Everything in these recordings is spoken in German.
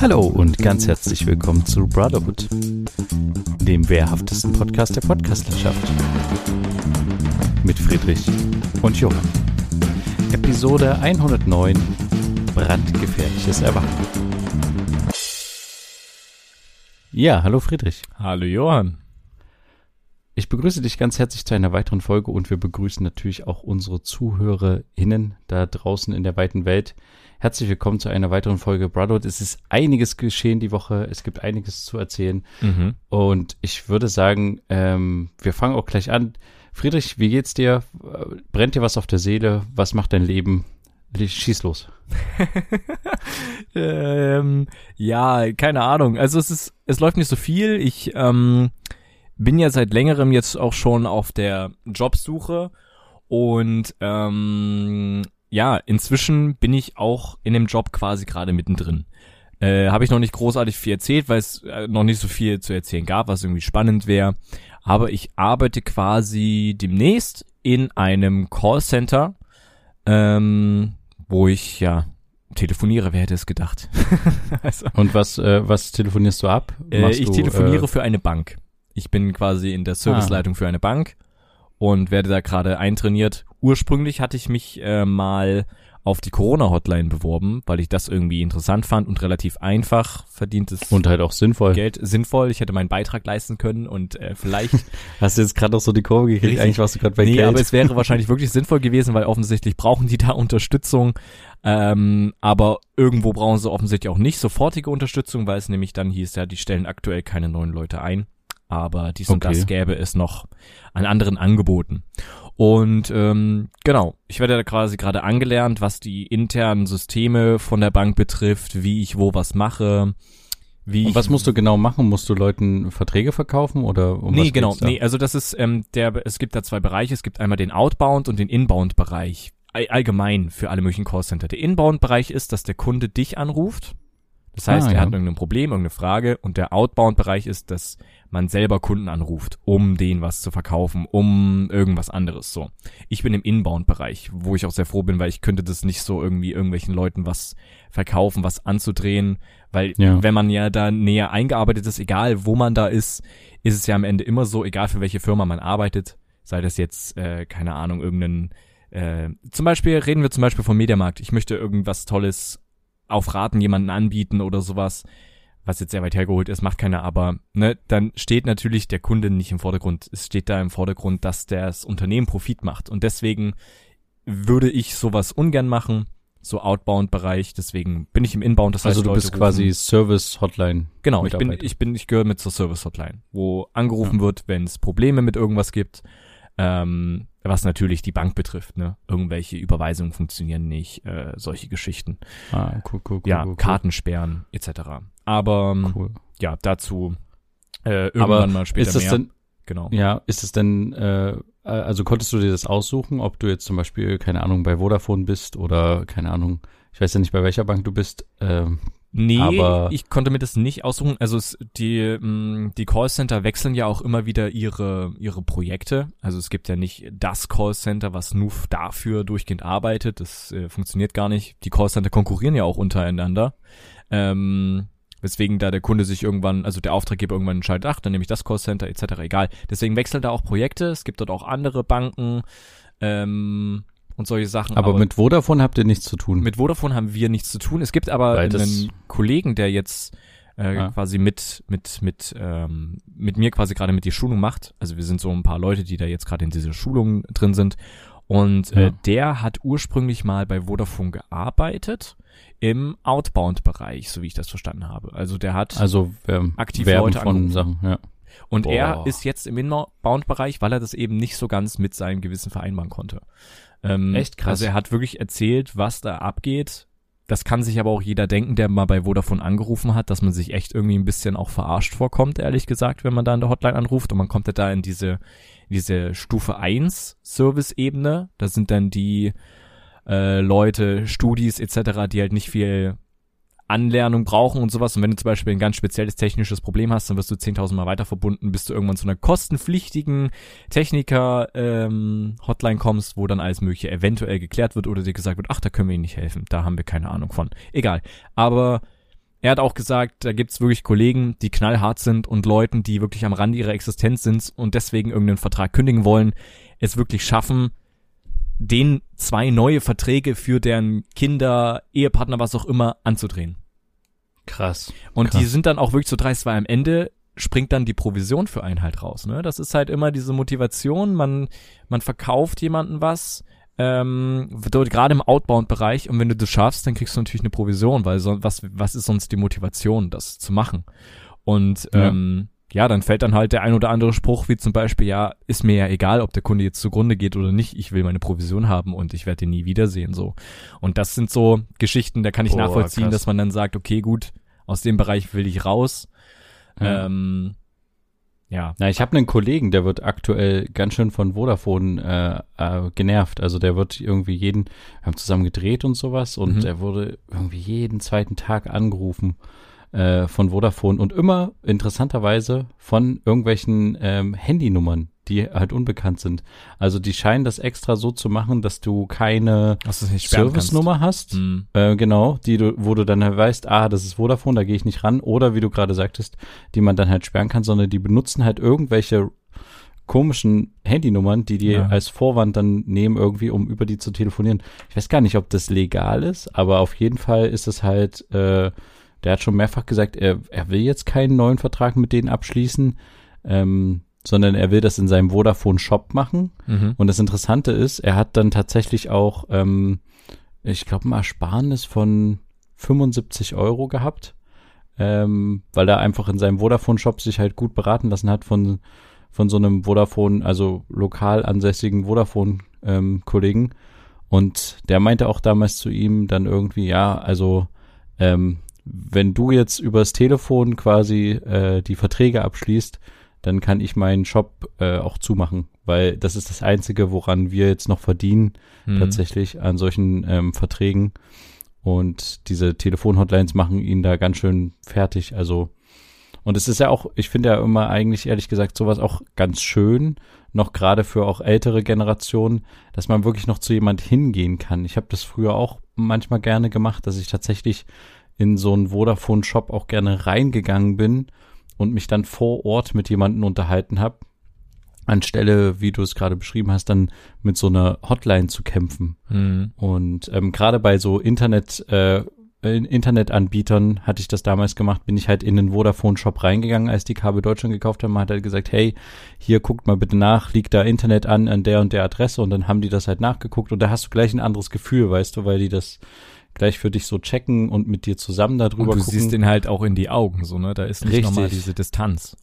Hallo und ganz herzlich willkommen zu Brotherhood, dem wehrhaftesten Podcast der Podcastlandschaft. Mit Friedrich und Johann. Episode 109 Brandgefährliches Erwachen. Ja, hallo Friedrich. Hallo Johann. Ich begrüße dich ganz herzlich zu einer weiteren Folge und wir begrüßen natürlich auch unsere ZuhörerInnen da draußen in der weiten Welt. Herzlich willkommen zu einer weiteren Folge Brotherhood. Es ist einiges geschehen die Woche. Es gibt einiges zu erzählen. Mhm. Und ich würde sagen, ähm, wir fangen auch gleich an. Friedrich, wie geht's dir? Brennt dir was auf der Seele? Was macht dein Leben? Schieß los. ähm, ja, keine Ahnung. Also es ist, es läuft nicht so viel. Ich ähm, bin ja seit längerem jetzt auch schon auf der Jobsuche und ähm, ja, inzwischen bin ich auch in dem Job quasi gerade mittendrin. Äh, Habe ich noch nicht großartig viel erzählt, weil es äh, noch nicht so viel zu erzählen gab, was irgendwie spannend wäre. Aber ich arbeite quasi demnächst in einem Callcenter, ähm, wo ich ja telefoniere, wer hätte es gedacht. also, Und was, äh, was telefonierst du ab? Äh, ich telefoniere äh, für eine Bank. Ich bin quasi in der Serviceleitung ah. für eine Bank und werde da gerade eintrainiert. Ursprünglich hatte ich mich äh, mal auf die Corona-Hotline beworben, weil ich das irgendwie interessant fand und relativ einfach verdientes und halt auch sinnvoll Geld sinnvoll. Ich hätte meinen Beitrag leisten können und äh, vielleicht hast du jetzt gerade noch so die Kurve gekriegt. Richtig. Eigentlich warst du gerade bei nee, Geld. aber es wäre wahrscheinlich wirklich sinnvoll gewesen, weil offensichtlich brauchen die da Unterstützung. Ähm, aber irgendwo brauchen sie offensichtlich auch nicht sofortige Unterstützung, weil es nämlich dann hieß ja, die stellen aktuell keine neuen Leute ein aber dies und das gäbe es noch an anderen Angeboten. Und ähm, genau, ich werde da quasi gerade angelernt, was die internen Systeme von der Bank betrifft, wie ich wo was mache. Wie und was musst du genau machen? Musst du Leuten Verträge verkaufen oder um Nee, genau. Nee, also das ist ähm, der es gibt da zwei Bereiche, es gibt einmal den Outbound und den Inbound Bereich. Allgemein für alle möglichen Callcenter. Der Inbound Bereich ist, dass der Kunde dich anruft das heißt, ah, er ja. hat irgendein Problem, irgendeine Frage und der Outbound-Bereich ist, dass man selber Kunden anruft, um denen was zu verkaufen, um irgendwas anderes so. Ich bin im Inbound-Bereich, wo ich auch sehr froh bin, weil ich könnte das nicht so irgendwie irgendwelchen Leuten was verkaufen, was anzudrehen, weil ja. wenn man ja da näher eingearbeitet ist, egal wo man da ist, ist es ja am Ende immer so, egal für welche Firma man arbeitet, sei das jetzt, äh, keine Ahnung, irgendein äh, zum Beispiel reden wir zum Beispiel vom Mediamarkt. Ich möchte irgendwas Tolles auf Raten jemanden anbieten oder sowas, was jetzt sehr weit hergeholt ist, macht keiner, aber ne, dann steht natürlich der Kunde nicht im Vordergrund. Es steht da im Vordergrund, dass das Unternehmen Profit macht. Und deswegen würde ich sowas ungern machen, so Outbound-Bereich. Deswegen bin ich im Inbound. Das also heißt, du Leute bist quasi Service-Hotline. Genau, ich bin, ich bin, ich gehöre mit zur Service-Hotline, wo angerufen ja. wird, wenn es Probleme mit irgendwas gibt. Ähm, was natürlich die Bank betrifft, ne? Irgendwelche Überweisungen funktionieren nicht, äh, solche Geschichten. Ah, cool, cool, cool. Ja, cool, cool. Kartensperren etc. Aber ähm, cool. ja, dazu äh, irgendwann Aber mal später ist das mehr. Denn, genau. Ja, ist es denn, äh, also konntest du dir das aussuchen, ob du jetzt zum Beispiel, keine Ahnung, bei Vodafone bist oder keine Ahnung, ich weiß ja nicht, bei welcher Bank du bist, ähm, Nee, aber ich konnte mir das nicht aussuchen. Also es, die, mh, mm, die Callcenter wechseln ja auch immer wieder ihre, ihre Projekte. Also es gibt ja nicht das Callcenter, was nur dafür durchgehend arbeitet. Das äh, funktioniert gar nicht. Die Callcenter konkurrieren ja auch untereinander. Ähm, weswegen da der Kunde sich irgendwann, also der Auftraggeber irgendwann entscheidet, ach, dann nehme ich das Callcenter etc. Egal. Deswegen wechseln da auch Projekte. Es gibt dort auch andere Banken. Ähm, und solche Sachen. Aber, aber, mit Vodafone habt ihr nichts zu tun. Mit Vodafone haben wir nichts zu tun. Es gibt aber einen Kollegen, der jetzt äh, ja. quasi mit mit mit ähm, mit mir quasi gerade mit die Schulung macht. Also wir sind so ein paar Leute, die da jetzt gerade in dieser Schulung drin sind. Und äh, ja. der hat ursprünglich mal bei Vodafone gearbeitet im Outbound-Bereich, so wie ich das verstanden habe. Also der hat also ähm, aktiv Leute von angerufen. Sachen, ja. Und Boah. er ist jetzt im Inbound-Bereich, weil er das eben nicht so ganz mit seinem Gewissen vereinbaren konnte. Ähm, Echt krass. Also er hat wirklich erzählt, was da abgeht. Das kann sich aber auch jeder denken, der mal bei Vodafone angerufen hat, dass man sich echt irgendwie ein bisschen auch verarscht vorkommt, ehrlich gesagt, wenn man da in der Hotline anruft und man kommt ja da in diese, diese Stufe 1 Service-Ebene. Da sind dann die äh, Leute, Studis etc., die halt nicht viel Anlernung brauchen und sowas. Und wenn du zum Beispiel ein ganz spezielles technisches Problem hast, dann wirst du 10.000 Mal weiter verbunden, bis du irgendwann zu einer kostenpflichtigen Techniker-Hotline ähm, kommst, wo dann alles Mögliche eventuell geklärt wird oder dir gesagt wird, ach, da können wir Ihnen nicht helfen, da haben wir keine Ahnung von. Egal. Aber er hat auch gesagt, da gibt's wirklich Kollegen, die knallhart sind und Leuten, die wirklich am Rande ihrer Existenz sind und deswegen irgendeinen Vertrag kündigen wollen, es wirklich schaffen, den zwei neue Verträge für deren Kinder, Ehepartner, was auch immer anzudrehen. Krass. Und krass. die sind dann auch wirklich so dreist, weil am Ende springt dann die Provision für einen halt raus. Ne? Das ist halt immer diese Motivation, man, man verkauft jemanden was, ähm, gerade im Outbound-Bereich und wenn du das schaffst, dann kriegst du natürlich eine Provision, weil so, was, was ist sonst die Motivation, das zu machen? Und ja. ähm, ja, dann fällt dann halt der ein oder andere Spruch, wie zum Beispiel, ja, ist mir ja egal, ob der Kunde jetzt zugrunde geht oder nicht, ich will meine Provision haben und ich werde ihn nie wiedersehen, so. Und das sind so Geschichten, da kann ich oh, nachvollziehen, krass. dass man dann sagt, okay, gut, aus dem Bereich will ich raus. Ja. Ähm, ja. Na, ich habe einen Kollegen, der wird aktuell ganz schön von Vodafone äh, äh, genervt. Also der wird irgendwie jeden, wir haben zusammen gedreht und sowas und mhm. er wurde irgendwie jeden zweiten Tag angerufen äh, von Vodafone und immer interessanterweise von irgendwelchen ähm, Handynummern, die halt unbekannt sind. Also die scheinen das extra so zu machen, dass du keine Service-Nummer hast. Mhm. Äh, genau, die du, wo du dann halt weißt, ah, das ist Vodafone, da gehe ich nicht ran. Oder wie du gerade sagtest, die man dann halt sperren kann, sondern die benutzen halt irgendwelche komischen Handynummern, die die ja. als Vorwand dann nehmen irgendwie, um über die zu telefonieren. Ich weiß gar nicht, ob das legal ist, aber auf jeden Fall ist es halt, äh, der hat schon mehrfach gesagt, er, er will jetzt keinen neuen Vertrag mit denen abschließen. Ähm, sondern er will das in seinem Vodafone-Shop machen. Mhm. Und das Interessante ist, er hat dann tatsächlich auch, ähm, ich glaube, ein Ersparnis von 75 Euro gehabt, ähm, weil er einfach in seinem Vodafone-Shop sich halt gut beraten lassen hat von, von so einem Vodafone, also lokal ansässigen Vodafone-Kollegen. Ähm, und der meinte auch damals zu ihm dann irgendwie, ja, also ähm, wenn du jetzt übers Telefon quasi äh, die Verträge abschließt, dann kann ich meinen Shop äh, auch zumachen, weil das ist das Einzige, woran wir jetzt noch verdienen, mhm. tatsächlich an solchen ähm, Verträgen. Und diese Telefonhotlines machen ihn da ganz schön fertig. Also, und es ist ja auch, ich finde ja immer eigentlich ehrlich gesagt sowas auch ganz schön, noch gerade für auch ältere Generationen, dass man wirklich noch zu jemand hingehen kann. Ich habe das früher auch manchmal gerne gemacht, dass ich tatsächlich in so einen Vodafone-Shop auch gerne reingegangen bin und mich dann vor Ort mit jemandem unterhalten habe, anstelle, wie du es gerade beschrieben hast, dann mit so einer Hotline zu kämpfen. Mhm. Und ähm, gerade bei so Internet, äh, Internetanbietern hatte ich das damals gemacht, bin ich halt in den Vodafone-Shop reingegangen, als die Kabel Deutschland gekauft haben, hat halt gesagt, hey, hier guckt mal bitte nach, liegt da Internet an an der und der Adresse und dann haben die das halt nachgeguckt und da hast du gleich ein anderes Gefühl, weißt du, weil die das gleich für dich so checken und mit dir zusammen darüber und du gucken. siehst den halt auch in die Augen, so, ne? Da ist nicht nochmal diese Distanz.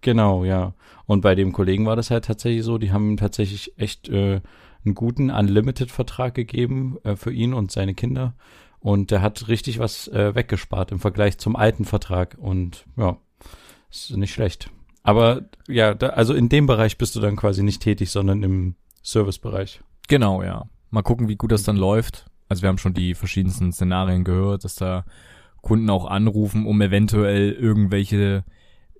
Genau, ja. Und bei dem Kollegen war das halt tatsächlich so, die haben ihm tatsächlich echt äh, einen guten Unlimited-Vertrag gegeben äh, für ihn und seine Kinder. Und der hat richtig was äh, weggespart im Vergleich zum alten Vertrag. Und ja, ist nicht schlecht. Aber ja, da, also in dem Bereich bist du dann quasi nicht tätig, sondern im Servicebereich. Genau, ja. Mal gucken, wie gut das dann läuft also wir haben schon die verschiedensten Szenarien gehört, dass da Kunden auch anrufen, um eventuell irgendwelche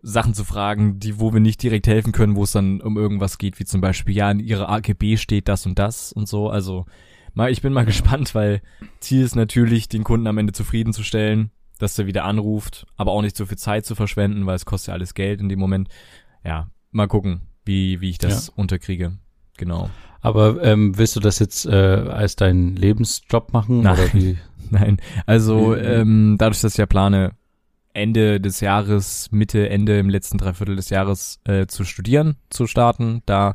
Sachen zu fragen, die, wo wir nicht direkt helfen können, wo es dann um irgendwas geht, wie zum Beispiel, ja, in ihrer AGB steht das und das und so. Also, mal, ich bin mal gespannt, weil Ziel ist natürlich, den Kunden am Ende zufriedenzustellen, dass er wieder anruft, aber auch nicht so viel Zeit zu verschwenden, weil es kostet ja alles Geld in dem Moment. Ja, mal gucken, wie, wie ich das ja. unterkriege. Genau. Aber ähm, willst du das jetzt äh, als deinen Lebensjob machen? Nein, oder wie? nein. Also ähm, dadurch, dass ich ja plane, Ende des Jahres, Mitte, Ende im letzten Dreiviertel des Jahres äh, zu studieren, zu starten, da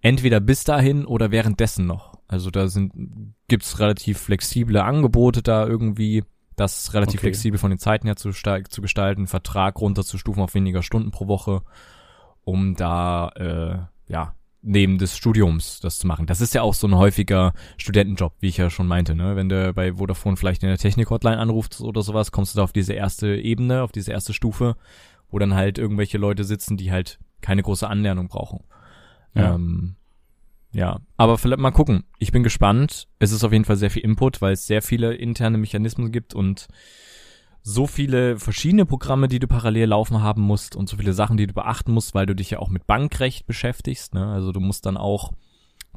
entweder bis dahin oder währenddessen noch. Also da sind gibt's relativ flexible Angebote da irgendwie, das relativ okay. flexibel von den Zeiten her zu, zu gestalten, Vertrag runterzustufen auf weniger Stunden pro Woche, um da äh, ja neben des Studiums das zu machen. Das ist ja auch so ein häufiger Studentenjob, wie ich ja schon meinte, ne? Wenn du bei Vodafone vielleicht in der Technik-Hotline anrufst oder sowas, kommst du da auf diese erste Ebene, auf diese erste Stufe, wo dann halt irgendwelche Leute sitzen, die halt keine große Anlernung brauchen. Ja. Ähm, ja, aber vielleicht mal gucken. Ich bin gespannt. Es ist auf jeden Fall sehr viel Input, weil es sehr viele interne Mechanismen gibt und so viele verschiedene Programme, die du parallel laufen haben musst und so viele Sachen, die du beachten musst, weil du dich ja auch mit Bankrecht beschäftigst. Ne? Also du musst dann auch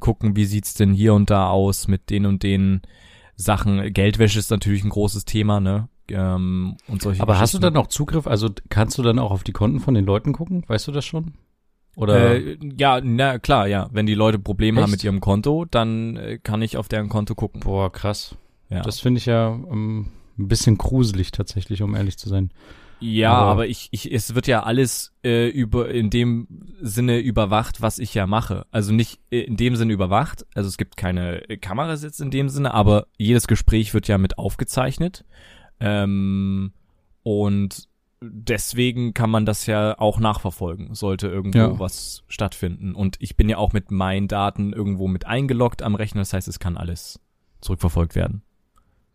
gucken, wie sieht's denn hier und da aus mit den und den Sachen. Geldwäsche ist natürlich ein großes Thema, ne? ähm, und solche Aber hast du dann auch Zugriff, also kannst du dann auch auf die Konten von den Leuten gucken? Weißt du das schon? Oder? Äh, ja, na klar, ja. Wenn die Leute Probleme Echt? haben mit ihrem Konto, dann äh, kann ich auf deren Konto gucken. Boah, krass. Ja. Das finde ich ja ähm, ein bisschen gruselig tatsächlich, um ehrlich zu sein. Ja, Aber- aber, ich, ich, es wird ja alles äh, über in dem Sinne überwacht, was ich ja mache. Also nicht äh, in dem Sinne überwacht. Also es gibt keine äh, Kameras jetzt in dem Sinne, aber jedes Gespräch wird ja mit aufgezeichnet. Ähm, und deswegen kann man das ja auch nachverfolgen, sollte irgendwo Ja. was stattfinden. Und ich bin ja auch mit meinen Daten irgendwo mit eingeloggt am Rechner. Das heißt, es kann alles zurückverfolgt werden.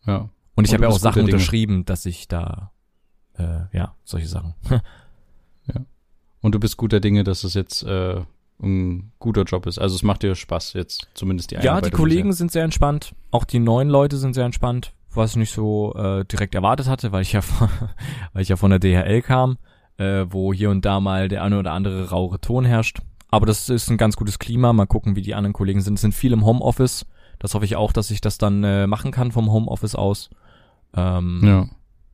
Ja. Und ich habe ja auch Sachen unterschrieben, dass ich da, äh, ja, solche Sachen. Und du bist guter Dinge, dass es jetzt äh, ein guter Job ist. Also es macht dir Spaß jetzt, zumindest die Ja, die Einarbeitung Kollegen sind sehr entspannt. Auch die neuen Leute sind sehr entspannt, was ich nicht so äh, direkt erwartet hatte, weil ich ja von, weil ich ja von der DHL kam, äh, wo hier und da mal der eine oder andere rauere Ton herrscht. Aber das ist ein ganz gutes Klima. Mal gucken, wie die anderen Kollegen sind. Es sind viel im Homeoffice. Das hoffe ich auch, dass ich das dann äh, machen kann vom Homeoffice aus. Ähm. Ja.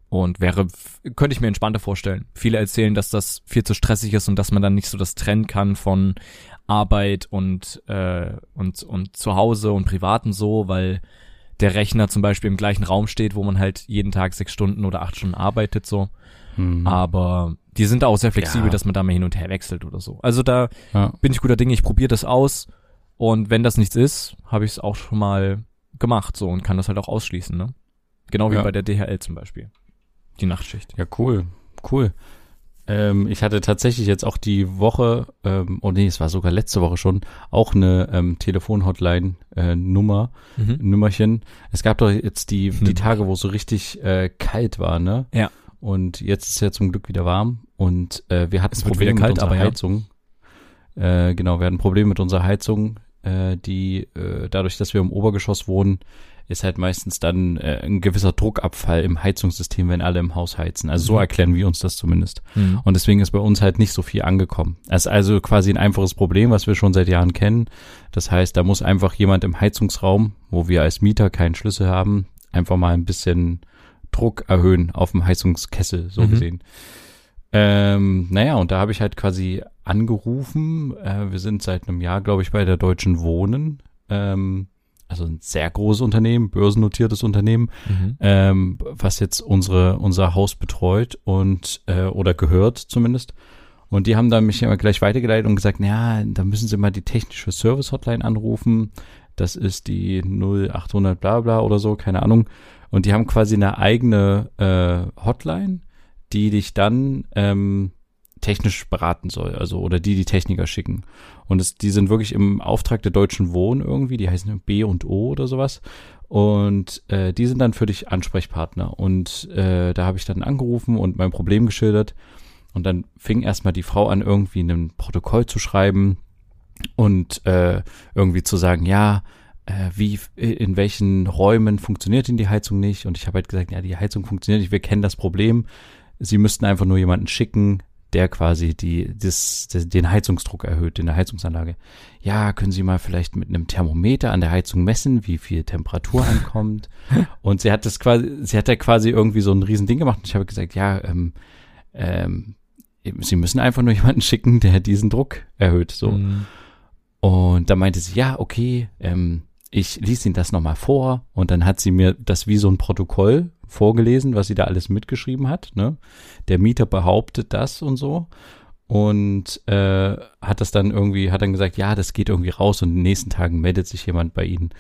Und wäre, könnte ich mir entspannter vorstellen. Viele erzählen, dass das viel zu stressig ist und dass man dann nicht so das trennen kann von Arbeit und, äh, und, und zu Hause und Privaten so, weil der Rechner zum Beispiel im gleichen Raum steht, wo man halt jeden Tag sechs Stunden oder acht Stunden arbeitet so. Hm. Aber die sind da auch sehr flexibel, Ja. dass man da mal hin und her wechselt oder so. Also da ja. bin ich guter Dinge, ich probiere das aus und wenn das nichts ist, habe ich es auch schon mal gemacht so und kann das halt auch ausschließen, ne? Genau wie Ja. bei der DHL zum Beispiel. Die Nachtschicht. Ja, cool. Cool. Ähm, ich hatte tatsächlich jetzt auch die Woche, ähm, oh nee, es war sogar letzte Woche schon, auch eine ähm, Telefon-Hotline-Nummer, Mhm. Nummerchen. Es gab doch jetzt die, die Nummer. Tage, wo es so richtig äh, kalt war, ne? Ja. Und jetzt ist ja zum Glück wieder warm und äh, wir hatten Es Probleme kalt, mit unserer aber ja. Heizung. Äh, genau, wir hatten Probleme mit unserer Heizung, äh, die äh, dadurch, dass wir im Obergeschoss wohnen, ist halt meistens dann äh, ein gewisser Druckabfall im Heizungssystem, wenn alle im Haus heizen. Also so Mhm. erklären wir uns das zumindest. Mhm. Und deswegen ist bei uns halt nicht so viel angekommen. Es ist also quasi ein einfaches Problem, was wir schon seit Jahren kennen. Das heißt, da muss einfach jemand im Heizungsraum, wo wir als Mieter keinen Schlüssel haben, einfach mal ein bisschen Druck erhöhen auf dem Heizungskessel, so Mhm. gesehen. Ähm, naja, und da habe ich halt quasi angerufen. Äh, wir sind seit einem Jahr, glaube ich, bei der Deutschen Wohnen. Ähm, also ein sehr großes Unternehmen, börsennotiertes Unternehmen Mhm. ähm, was jetzt unsere unser Haus betreut und äh, oder gehört zumindest. Und die haben dann mich immer gleich weitergeleitet und gesagt, ja, da müssen Sie mal die technische Service Hotline anrufen. Das ist die 0800 bla bla oder so, keine Ahnung. Und die haben quasi eine eigene äh, Hotline, die dich dann ähm, technisch beraten soll, also oder die die Techniker schicken. Und es, die sind wirklich im Auftrag der Deutschen Wohnen irgendwie, die heißen B und O oder sowas. Und äh, die sind dann für dich Ansprechpartner. Und äh, da habe ich dann angerufen und mein Problem geschildert. Und dann fing erstmal die Frau an, irgendwie ein Protokoll zu schreiben und äh, irgendwie zu sagen, ja, äh, wie, in welchen Räumen funktioniert denn die Heizung nicht? Und ich habe halt gesagt, ja, die Heizung funktioniert nicht, wir kennen das Problem. Sie müssten einfach nur jemanden schicken, der quasi die, das, das, den Heizungsdruck erhöht in der Heizungsanlage. Ja, können Sie mal vielleicht mit einem Thermometer an der Heizung messen, wie viel Temperatur ankommt? Und sie hat das quasi, sie hat da quasi irgendwie so ein Riesending gemacht und ich habe gesagt, ja, ähm, ähm, Sie müssen einfach nur jemanden schicken, der diesen Druck erhöht, so. Mhm. Und da meinte sie, ja, okay, ähm, ich ließ Ihnen das nochmal vor und dann hat sie mir das wie so ein Protokoll vorgelesen, was sie da alles mitgeschrieben hat. Ne? Der Mieter behauptet das und so und äh, hat das dann irgendwie, hat dann gesagt, ja, das geht irgendwie raus und in den nächsten Tagen meldet sich jemand bei Ihnen.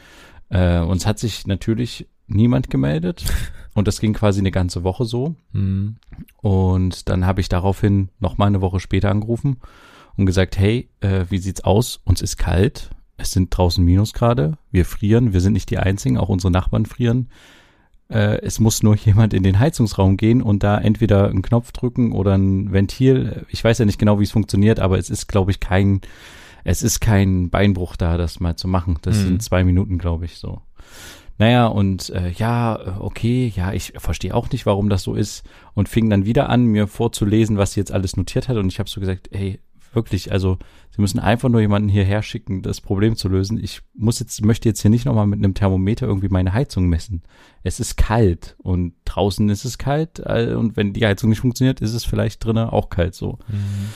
Äh, und es hat sich natürlich niemand gemeldet und das ging quasi eine ganze Woche so. Mhm. Und dann habe ich daraufhin noch mal eine Woche später angerufen und gesagt, hey, äh, wie sieht's aus? Uns ist kalt. Es sind draußen Minusgrade. Wir frieren. Wir sind nicht die Einzigen. Auch unsere Nachbarn frieren. Äh, es muss nur jemand in den Heizungsraum gehen und da entweder einen Knopf drücken oder ein Ventil. Ich weiß ja nicht genau, wie es funktioniert, aber es ist, glaube ich, kein, es ist kein Beinbruch da, das mal zu machen. Das Mhm. sind zwei Minuten, glaube ich, so. Naja, und äh, ja, okay, ja, ich verstehe auch nicht, warum das so ist. Und fing dann wieder an, mir vorzulesen, was sie jetzt alles notiert hat. Und ich habe so gesagt, hey, wirklich, also sie müssen einfach nur jemanden hierher schicken, das Problem zu lösen. Ich muss jetzt, möchte jetzt hier nicht nochmal mit einem Thermometer irgendwie meine Heizung messen. Es ist kalt und draußen ist es kalt und wenn die Heizung nicht funktioniert, ist es vielleicht drinnen auch kalt so. Mhm.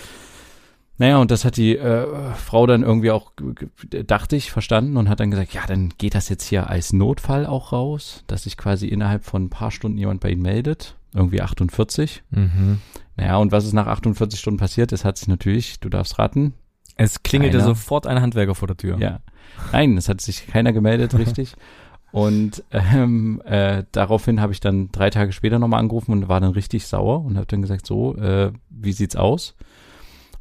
Naja, und das hat die äh, Frau dann irgendwie auch, dachte ich, verstanden und hat dann gesagt, ja, dann geht das jetzt hier als Notfall auch raus, dass sich quasi innerhalb von ein paar Stunden jemand bei Ihnen meldet. Irgendwie 48. Mhm. Naja, und was ist nach 48 Stunden passiert? Es hat sich natürlich, du darfst raten. Es klingelte keiner. sofort ein Handwerker vor der Tür. Ja. Nein, es hat sich keiner gemeldet, richtig. Und ähm, äh, daraufhin habe ich dann drei Tage später nochmal angerufen und war dann richtig sauer und habe dann gesagt, so, äh, wie sieht's aus?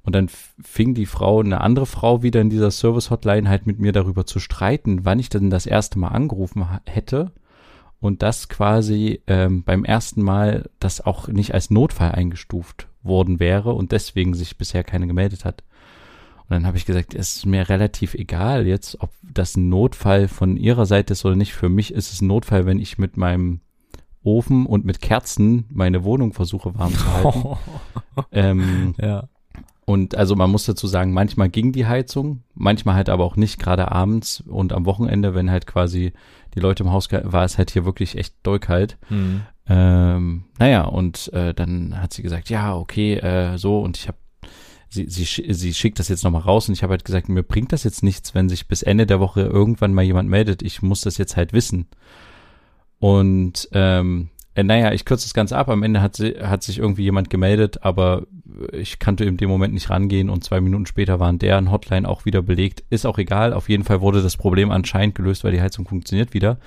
Und dann fing die Frau, eine andere Frau wieder in dieser Service-Hotline halt mit mir darüber zu streiten, wann ich denn das erste Mal angerufen hätte. Und das quasi ähm, beim ersten Mal das auch nicht als Notfall eingestuft worden wäre und deswegen sich bisher keine gemeldet hat. Und dann habe ich gesagt, es ist mir relativ egal jetzt, ob das ein Notfall von ihrer Seite ist oder nicht. Für mich ist es ein Notfall, wenn ich mit meinem Ofen und mit Kerzen meine Wohnung versuche warm zu halten. ähm, ja. Und also man muss dazu sagen, manchmal ging die Heizung, manchmal halt aber auch nicht, gerade abends und am Wochenende, wenn halt quasi die Leute im Haus war es halt hier wirklich echt doll kalt. Mhm. Ähm, naja, und äh, dann hat sie gesagt, ja, okay, äh, so, und ich habe sie, sie, sie schickt das jetzt nochmal raus und ich habe halt gesagt, mir bringt das jetzt nichts, wenn sich bis Ende der Woche irgendwann mal jemand meldet. Ich muss das jetzt halt wissen. Und ähm, äh, naja, ich kürze das Ganze ab. Am Ende hat, sie, hat sich irgendwie jemand gemeldet, aber ich kannte in dem Moment nicht rangehen und zwei Minuten später waren deren Hotline auch wieder belegt. Ist auch egal. Auf jeden Fall wurde das Problem anscheinend gelöst, weil die Heizung funktioniert wieder.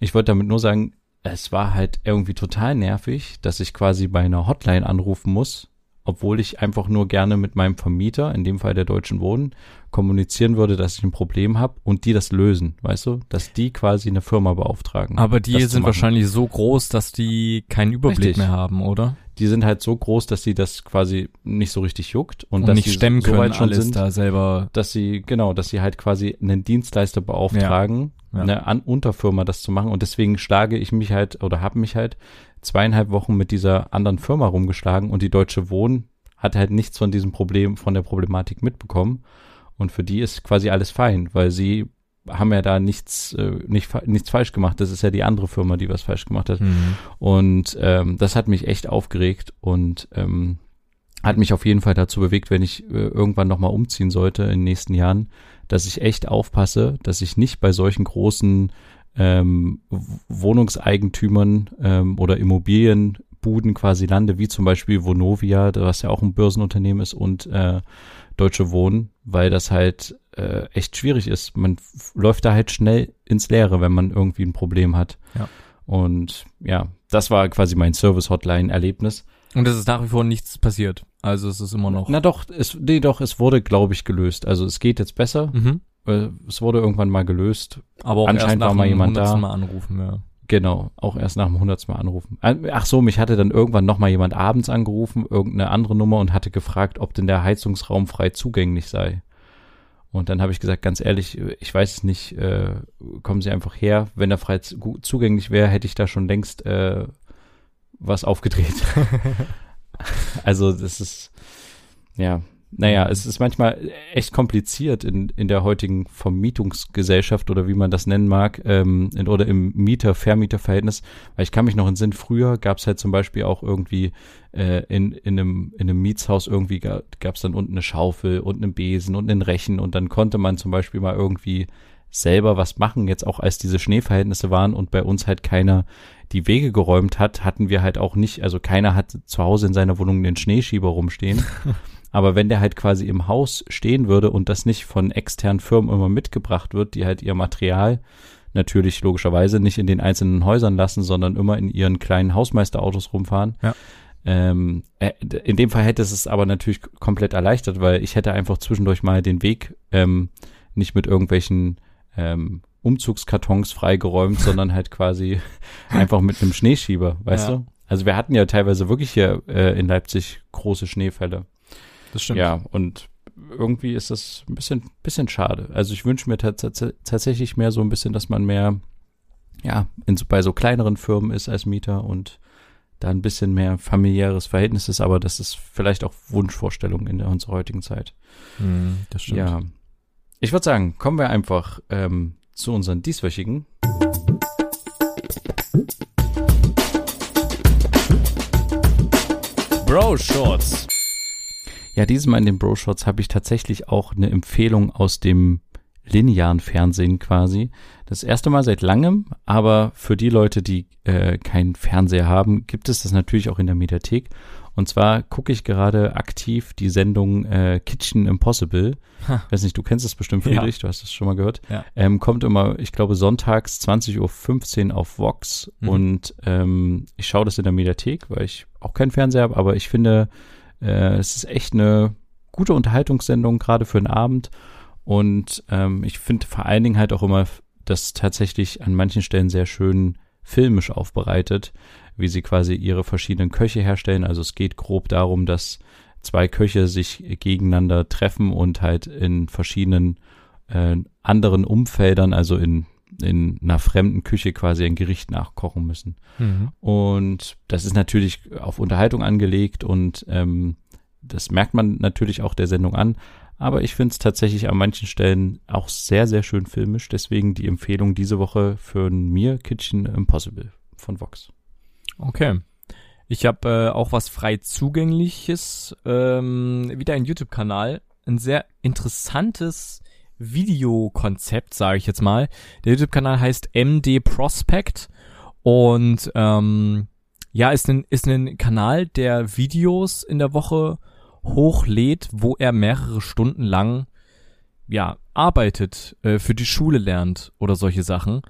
Ich wollte damit nur sagen, es war halt irgendwie total nervig, dass ich quasi bei einer Hotline anrufen muss, obwohl ich einfach nur gerne mit meinem Vermieter, in dem Fall der Deutschen Wohnen, kommunizieren würde, dass ich ein Problem habe und die das lösen, weißt du? Dass die quasi eine Firma beauftragen. Aber die sind wahrscheinlich so groß, dass die keinen Überblick richtig. mehr haben, oder? Die sind halt so groß, dass sie das quasi nicht so richtig juckt und, und dass nicht stemmen so können, schon alles sind, da selber. Dass sie, genau, dass sie halt quasi einen Dienstleister beauftragen, ja. Ja. eine An Unterfirma das zu machen und deswegen schlage ich mich halt oder habe mich halt zweieinhalb Wochen mit dieser anderen Firma rumgeschlagen und die Deutsche Wohnen hat halt nichts von diesem Problem, von der Problematik mitbekommen. Und für die ist quasi alles fein, weil sie haben ja da nichts, äh, nicht, nichts falsch gemacht. Das ist ja die andere Firma, die was falsch gemacht hat. Mhm. Und ähm, das hat mich echt aufgeregt und ähm, hat mich auf jeden Fall dazu bewegt, wenn ich äh, irgendwann nochmal umziehen sollte in den nächsten Jahren, dass ich echt aufpasse, dass ich nicht bei solchen großen ähm, Wohnungseigentümern ähm, oder Immobilienbuden quasi lande, wie zum Beispiel Vonovia, was ja auch ein Börsenunternehmen ist, und äh, Deutsche Wohnen, weil das halt äh, echt schwierig ist. Man läuft da halt schnell ins Leere, wenn man irgendwie ein Problem hat. Ja. Und ja, das war quasi mein Service-Hotline-Erlebnis. Und es ist nach wie vor nichts passiert. Also es ist immer noch. Na doch, es, nee, doch, es wurde, glaube ich, gelöst. Also es geht jetzt besser. Mhm. Äh, es wurde irgendwann mal gelöst. Aber auch anscheinend war mal jemand da. Mal anrufen, ja. Genau, auch erst nach dem hundertsten Mal anrufen. Ach so, mich hatte dann irgendwann noch mal jemand abends angerufen, irgendeine andere Nummer und hatte gefragt, ob denn der Heizungsraum frei zugänglich sei. Und dann habe ich gesagt, ganz ehrlich, ich weiß es nicht, äh, kommen Sie einfach her. Wenn er frei zugänglich wäre, hätte ich da schon längst äh, was aufgedreht. also das ist, ja, naja, es ist manchmal echt kompliziert in, in der heutigen Vermietungsgesellschaft oder wie man das nennen mag, ähm, in, oder im Mieter-Vermieter-Verhältnis. Weil ich kann mich noch in Sinn, früher gab es halt zum Beispiel auch irgendwie äh, in, in, einem, in einem Mietshaus irgendwie gab es dann unten eine Schaufel und einen Besen und einen Rechen und dann konnte man zum Beispiel mal irgendwie selber was machen, jetzt auch als diese Schneeverhältnisse waren und bei uns halt keiner die Wege geräumt hat, hatten wir halt auch nicht, also keiner hat zu Hause in seiner Wohnung den Schneeschieber rumstehen. Aber wenn der halt quasi im Haus stehen würde und das nicht von externen Firmen immer mitgebracht wird, die halt ihr Material natürlich logischerweise nicht in den einzelnen Häusern lassen, sondern immer in ihren kleinen Hausmeisterautos rumfahren. Ja. Ähm, äh, in dem Fall hätte es es aber natürlich komplett erleichtert, weil ich hätte einfach zwischendurch mal den Weg ähm, nicht mit irgendwelchen ähm, Umzugskartons freigeräumt, sondern halt quasi einfach mit einem Schneeschieber, weißt ja. du? Also wir hatten ja teilweise wirklich hier äh, in Leipzig große Schneefälle. Das stimmt. Ja, und irgendwie ist das ein bisschen, bisschen schade. Also ich wünsche mir tatsächlich mehr so ein bisschen, dass man mehr, ja, in, bei so kleineren Firmen ist als Mieter und da ein bisschen mehr familiäres Verhältnis ist, aber das ist vielleicht auch Wunschvorstellung in der unserer heutigen Zeit. Mm, das stimmt. Ja. Ich würde sagen, kommen wir einfach ähm, zu unseren dieswöchigen. Bro Shorts. Ja, dieses Mal in den Bro Shorts habe ich tatsächlich auch eine Empfehlung aus dem linearen Fernsehen quasi. Das erste Mal seit langem, aber für die Leute, die äh, keinen Fernseher haben, gibt es das natürlich auch in der Mediathek. Und zwar gucke ich gerade aktiv die Sendung äh, Kitchen Impossible. Ha. Weiß nicht, du kennst es bestimmt, Friedrich, ja. du hast es schon mal gehört. Ja. Ähm, kommt immer, ich glaube, sonntags 20.15 Uhr auf Vox. Mhm. Und ähm, ich schaue das in der Mediathek, weil ich auch keinen Fernseher habe, aber ich finde, äh, es ist echt eine gute Unterhaltungssendung, gerade für den Abend. Und ähm, ich finde vor allen Dingen halt auch immer das tatsächlich an manchen Stellen sehr schön filmisch aufbereitet, wie sie quasi ihre verschiedenen Köche herstellen. Also es geht grob darum, dass zwei Köche sich gegeneinander treffen und halt in verschiedenen äh, anderen Umfeldern, also in, in einer fremden Küche quasi ein Gericht nachkochen müssen. Mhm. Und das ist natürlich auf Unterhaltung angelegt und ähm, das merkt man natürlich auch der Sendung an. Aber ich finde es tatsächlich an manchen Stellen auch sehr, sehr schön filmisch. Deswegen die Empfehlung diese Woche für mir Kitchen Impossible von Vox. Okay. Ich habe äh, auch was frei zugängliches, ähm, wieder ein YouTube-Kanal, ein sehr interessantes Videokonzept, sage ich jetzt mal. Der YouTube-Kanal heißt MD Prospect und ähm, ja, ist ein, ist ein Kanal, der Videos in der Woche hochlädt, wo er mehrere Stunden lang ja arbeitet, äh, für die Schule lernt oder solche Sachen.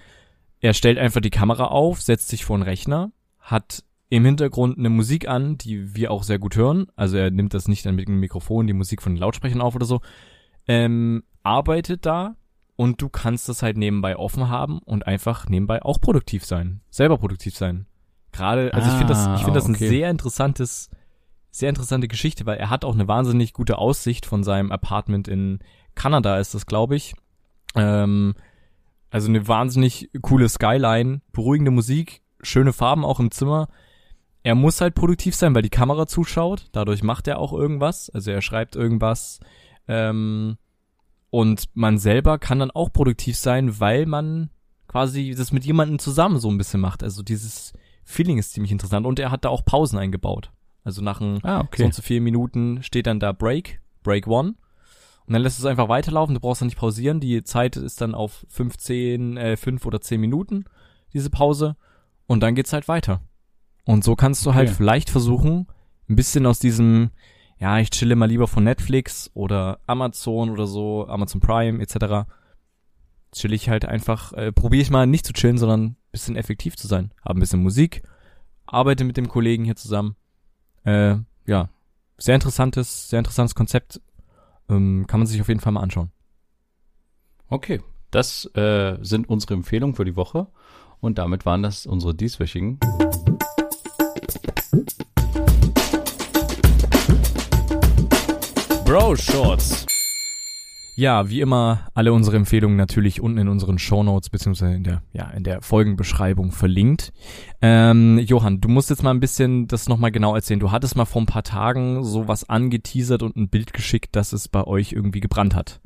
Er stellt einfach die Kamera auf, setzt sich vor den Rechner, hat im Hintergrund eine Musik an, die wir auch sehr gut hören. Also er nimmt das nicht mit dem Mikrofon, die Musik von den Lautsprechern auf oder so. Ähm, arbeitet da und du kannst das halt nebenbei offen haben und einfach nebenbei auch produktiv sein, selber produktiv sein. Gerade, also ah, ich finde das, ich finde das ein okay. sehr interessantes sehr interessante Geschichte, weil er hat auch eine wahnsinnig gute Aussicht von seinem Apartment in Kanada, ist das, glaube ich. Ähm, also eine wahnsinnig coole Skyline, beruhigende Musik, schöne Farben auch im Zimmer. Er muss halt produktiv sein, weil die Kamera zuschaut. Dadurch macht er auch irgendwas. Also er schreibt irgendwas. Ähm, und man selber kann dann auch produktiv sein, weil man quasi das mit jemandem zusammen so ein bisschen macht. Also dieses Feeling ist ziemlich interessant. Und er hat da auch Pausen eingebaut. Also nach ein, ah, okay. so und so vier Minuten steht dann da Break, Break One. Und dann lässt es einfach weiterlaufen, du brauchst dann nicht pausieren. Die Zeit ist dann auf 15, äh, 5 oder 10 Minuten, diese Pause. Und dann geht's halt weiter. Und so kannst du halt okay. vielleicht versuchen, ein bisschen aus diesem, ja, ich chille mal lieber von Netflix oder Amazon oder so, Amazon Prime etc. Chill ich halt einfach, äh, probiere ich mal nicht zu chillen, sondern ein bisschen effektiv zu sein. Habe ein bisschen Musik, arbeite mit dem Kollegen hier zusammen äh, ja, sehr interessantes, sehr interessantes Konzept. Ähm, kann man sich auf jeden Fall mal anschauen. Okay, das äh, sind unsere Empfehlungen für die Woche. Und damit waren das unsere dieswöchigen. Bro Shorts. Ja, wie immer alle unsere Empfehlungen natürlich unten in unseren Show Notes beziehungsweise in der ja in der Folgenbeschreibung verlinkt. Ähm, Johann, du musst jetzt mal ein bisschen das nochmal genau erzählen. Du hattest mal vor ein paar Tagen sowas angeteasert und ein Bild geschickt, dass es bei euch irgendwie gebrannt hat.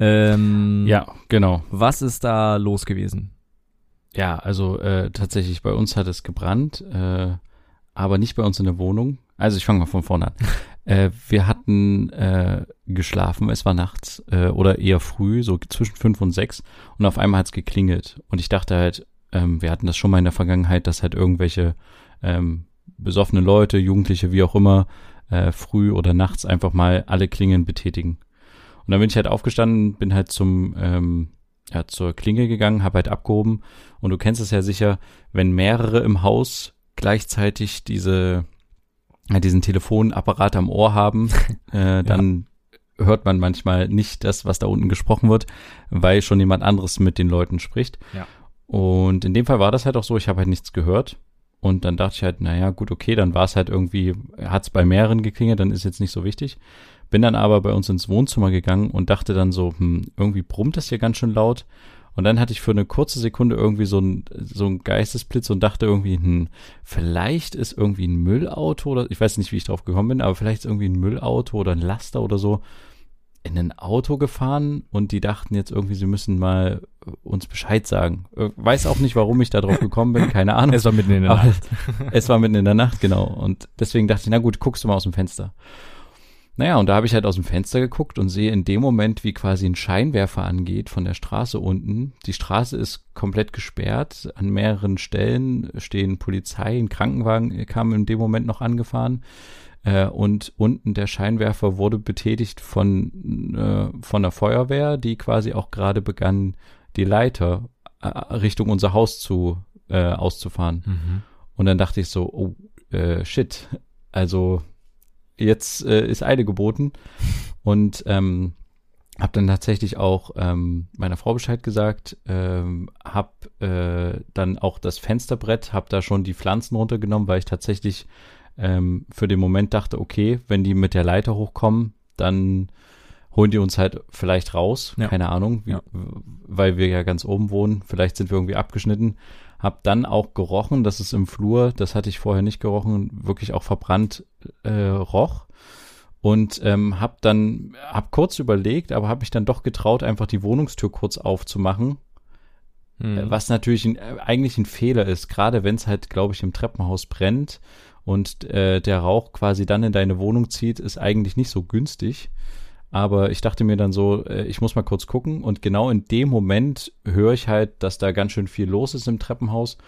Ähm, ja, genau. Was ist da los gewesen? Ja, also äh, tatsächlich bei uns hat es gebrannt, äh, aber nicht bei uns in der Wohnung. Also ich fange mal von vorne an. Äh, wir hatten äh, geschlafen, es war nachts äh, oder eher früh, so zwischen fünf und sechs. Und auf einmal hat's geklingelt. Und ich dachte halt, ähm, wir hatten das schon mal in der Vergangenheit, dass halt irgendwelche ähm, besoffene Leute, Jugendliche, wie auch immer, äh, früh oder nachts einfach mal alle Klingeln betätigen. Und dann bin ich halt aufgestanden, bin halt zum ähm, ja, zur Klingel gegangen, habe halt abgehoben. Und du kennst es ja sicher, wenn mehrere im Haus gleichzeitig diese diesen Telefonapparat am Ohr haben, äh, dann ja. hört man manchmal nicht das, was da unten gesprochen wird, weil schon jemand anderes mit den Leuten spricht. Ja. Und in dem Fall war das halt auch so, ich habe halt nichts gehört. Und dann dachte ich halt, naja, gut, okay, dann war es halt irgendwie, hat es bei mehreren geklingelt, dann ist jetzt nicht so wichtig. Bin dann aber bei uns ins Wohnzimmer gegangen und dachte dann so, hm, irgendwie brummt das hier ganz schön laut. Und dann hatte ich für eine kurze Sekunde irgendwie so ein, so ein Geistesblitz und dachte irgendwie, hm, vielleicht ist irgendwie ein Müllauto oder, ich weiß nicht, wie ich drauf gekommen bin, aber vielleicht ist irgendwie ein Müllauto oder ein Laster oder so in ein Auto gefahren und die dachten jetzt irgendwie, sie müssen mal uns Bescheid sagen. Äh, weiß auch nicht, warum ich da drauf gekommen bin, keine Ahnung. Es war mitten in der Nacht. es war mitten in der Nacht, genau. Und deswegen dachte ich, na gut, guckst du mal aus dem Fenster. Naja, und da habe ich halt aus dem Fenster geguckt und sehe in dem Moment, wie quasi ein Scheinwerfer angeht von der Straße unten. Die Straße ist komplett gesperrt. An mehreren Stellen stehen Polizei, ein Krankenwagen kam in dem Moment noch angefahren. Äh, und unten der Scheinwerfer wurde betätigt von, äh, von der Feuerwehr, die quasi auch gerade begann, die Leiter äh, Richtung unser Haus zu äh, auszufahren. Mhm. Und dann dachte ich so, oh, äh, shit, also jetzt äh, ist Eile geboten. Und ähm, habe dann tatsächlich auch ähm, meiner Frau Bescheid gesagt, ähm, habe äh, dann auch das Fensterbrett, habe da schon die Pflanzen runtergenommen, weil ich tatsächlich ähm, für den Moment dachte, okay, wenn die mit der Leiter hochkommen, dann holen die uns halt vielleicht raus, ja. keine Ahnung, wie, ja. weil wir ja ganz oben wohnen, vielleicht sind wir irgendwie abgeschnitten. Hab dann auch gerochen, dass es im Flur, das hatte ich vorher nicht gerochen, wirklich auch verbrannt äh, roch. Und ähm, hab dann, hab kurz überlegt, aber hab mich dann doch getraut, einfach die Wohnungstür kurz aufzumachen. Mhm. Was natürlich ein, äh, eigentlich ein Fehler ist, gerade wenn es halt, glaube ich, im Treppenhaus brennt und äh, der Rauch quasi dann in deine Wohnung zieht, ist eigentlich nicht so günstig. Aber ich dachte mir dann so, äh, ich muss mal kurz gucken. Und genau in dem Moment höre ich halt, dass da ganz schön viel los ist im Treppenhaus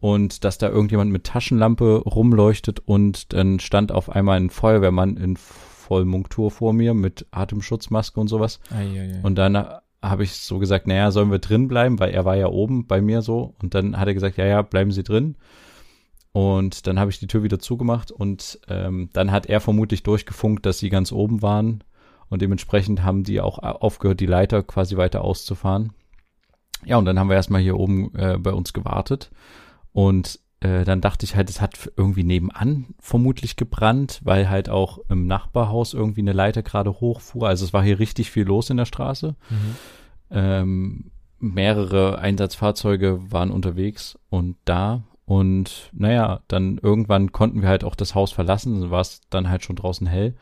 und dass da irgendjemand mit Taschenlampe rumleuchtet und dann stand auf einmal ein Feuerwehrmann in Vollmunktur vor mir mit Atemschutzmaske und sowas. Ei, ei, ei. Und dann habe ich so gesagt, naja, sollen wir drin bleiben, weil er war ja oben bei mir so. Und dann hat er gesagt, ja, ja, bleiben Sie drin. Und dann habe ich die Tür wieder zugemacht und ähm, dann hat er vermutlich durchgefunkt, dass sie ganz oben waren. Und dementsprechend haben die auch aufgehört, die Leiter quasi weiter auszufahren. Ja, und dann haben wir erstmal hier oben äh, bei uns gewartet. Und äh, dann dachte ich halt, es hat irgendwie nebenan vermutlich gebrannt, weil halt auch im Nachbarhaus irgendwie eine Leiter gerade hochfuhr. Also es war hier richtig viel los in der Straße. Mhm. Ähm, mehrere Einsatzfahrzeuge waren unterwegs und da und naja, dann irgendwann konnten wir halt auch das Haus verlassen, war es dann halt schon draußen hell.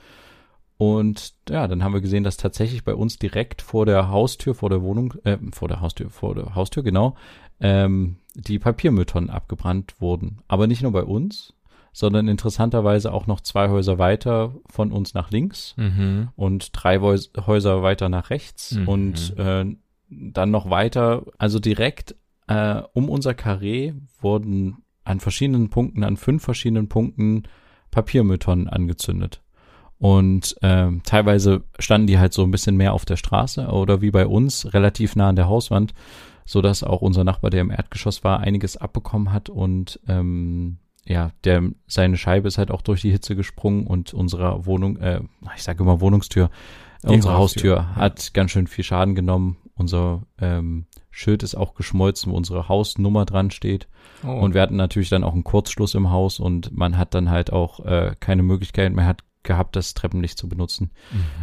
Und ja, dann haben wir gesehen, dass tatsächlich bei uns direkt vor der Haustür, vor der Wohnung, äh, vor der Haustür, vor der Haustür, genau, ähm, die Papiermülltonnen abgebrannt wurden. Aber nicht nur bei uns, sondern interessanterweise auch noch zwei Häuser weiter von uns nach links mhm. und drei Häuser weiter nach rechts mhm. und äh, dann noch weiter, also direkt äh, um unser Karree wurden an verschiedenen Punkten, an fünf verschiedenen Punkten Papiermülltonnen angezündet. Und äh, teilweise standen die halt so ein bisschen mehr auf der Straße oder wie bei uns relativ nah an der Hauswand, so dass auch unser Nachbar, der im Erdgeschoss war, einiges abbekommen hat und ähm, ja, der seine Scheibe ist halt auch durch die Hitze gesprungen und unsere Wohnung, äh, ich sage immer Wohnungstür, die unsere Haustür, Haustür hat ganz schön viel Schaden genommen. Unser ähm, Schild ist auch geschmolzen, wo unsere Hausnummer dran steht. Oh. Und wir hatten natürlich dann auch einen Kurzschluss im Haus und man hat dann halt auch äh, keine Möglichkeit mehr hat gehabt, das Treppenlicht zu benutzen.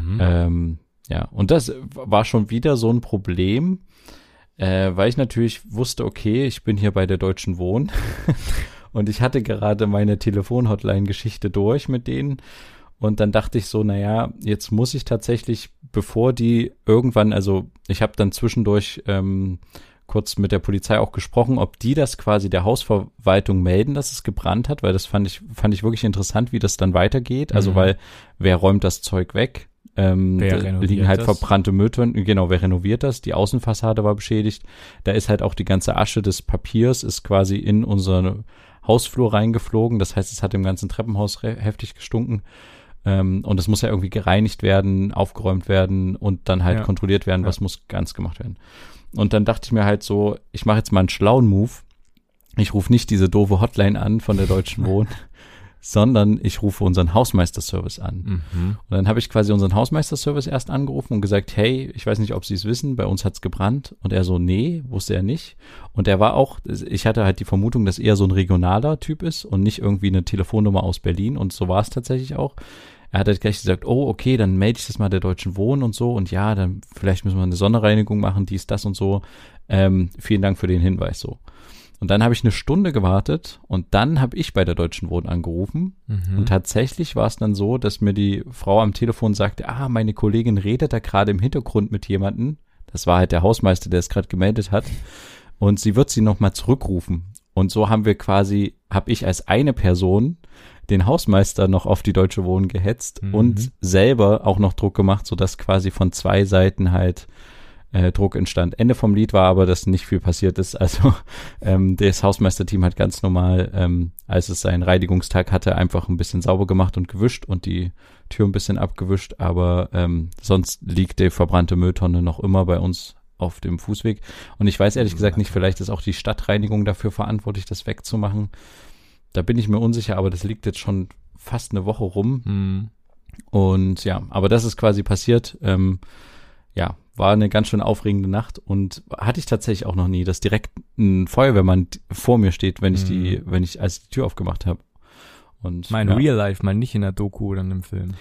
Mhm. Ähm, ja, und das war schon wieder so ein Problem, äh, weil ich natürlich wusste, okay, ich bin hier bei der Deutschen Wohn und ich hatte gerade meine Telefon-Hotline-Geschichte durch mit denen und dann dachte ich so, naja, jetzt muss ich tatsächlich, bevor die irgendwann, also ich habe dann zwischendurch ähm, kurz mit der Polizei auch gesprochen, ob die das quasi der Hausverwaltung melden, dass es gebrannt hat, weil das fand ich, fand ich wirklich interessant, wie das dann weitergeht. Also mhm. weil wer räumt das Zeug weg? Ähm, wer da liegen halt das? verbrannte Mülltonnen, genau, wer renoviert das? Die Außenfassade war beschädigt. Da ist halt auch die ganze Asche des Papiers ist quasi in unsere Hausflur reingeflogen. Das heißt, es hat im ganzen Treppenhaus heftig gestunken. Ähm, und es muss ja irgendwie gereinigt werden, aufgeräumt werden und dann halt ja. kontrolliert werden, was ja. muss ganz gemacht werden. Und dann dachte ich mir halt so, ich mache jetzt mal einen schlauen Move. Ich rufe nicht diese doofe Hotline an von der Deutschen Wohn, sondern ich rufe unseren Hausmeisterservice an. Mhm. Und dann habe ich quasi unseren Hausmeisterservice erst angerufen und gesagt, hey, ich weiß nicht, ob Sie es wissen, bei uns hat's gebrannt. Und er so, nee, wusste er nicht. Und er war auch, ich hatte halt die Vermutung, dass er so ein regionaler Typ ist und nicht irgendwie eine Telefonnummer aus Berlin. Und so war es tatsächlich auch er hat halt gleich gesagt, oh, okay, dann melde ich das mal der Deutschen Wohnen und so und ja, dann vielleicht müssen wir eine Sonderreinigung machen, dies, das und so. Ähm, vielen Dank für den Hinweis so. Und dann habe ich eine Stunde gewartet und dann habe ich bei der Deutschen Wohnen angerufen. Mhm. Und tatsächlich war es dann so, dass mir die Frau am Telefon sagte, ah, meine Kollegin redet da gerade im Hintergrund mit jemandem. Das war halt der Hausmeister, der es gerade gemeldet hat. Und sie wird sie nochmal zurückrufen. Und so haben wir quasi, habe ich als eine Person den Hausmeister noch auf die Deutsche Wohnen gehetzt mhm. und selber auch noch Druck gemacht, sodass quasi von zwei Seiten halt äh, Druck entstand. Ende vom Lied war aber, dass nicht viel passiert ist. Also ähm, das Hausmeisterteam hat ganz normal, ähm, als es seinen Reinigungstag hatte, einfach ein bisschen sauber gemacht und gewischt und die Tür ein bisschen abgewischt. Aber ähm, sonst liegt die verbrannte Mülltonne noch immer bei uns auf dem Fußweg. Und ich weiß ehrlich gesagt nicht, vielleicht ist auch die Stadtreinigung dafür verantwortlich, das wegzumachen. Da bin ich mir unsicher, aber das liegt jetzt schon fast eine Woche rum. Mhm. Und ja, aber das ist quasi passiert. Ähm, ja, war eine ganz schön aufregende Nacht und hatte ich tatsächlich auch noch nie, dass direkt ein Feuerwehrmann vor mir steht, wenn ich die, mhm. wenn ich als die Tür aufgemacht habe. Und mein ja. Real Life, mal nicht in der Doku oder in einem Film.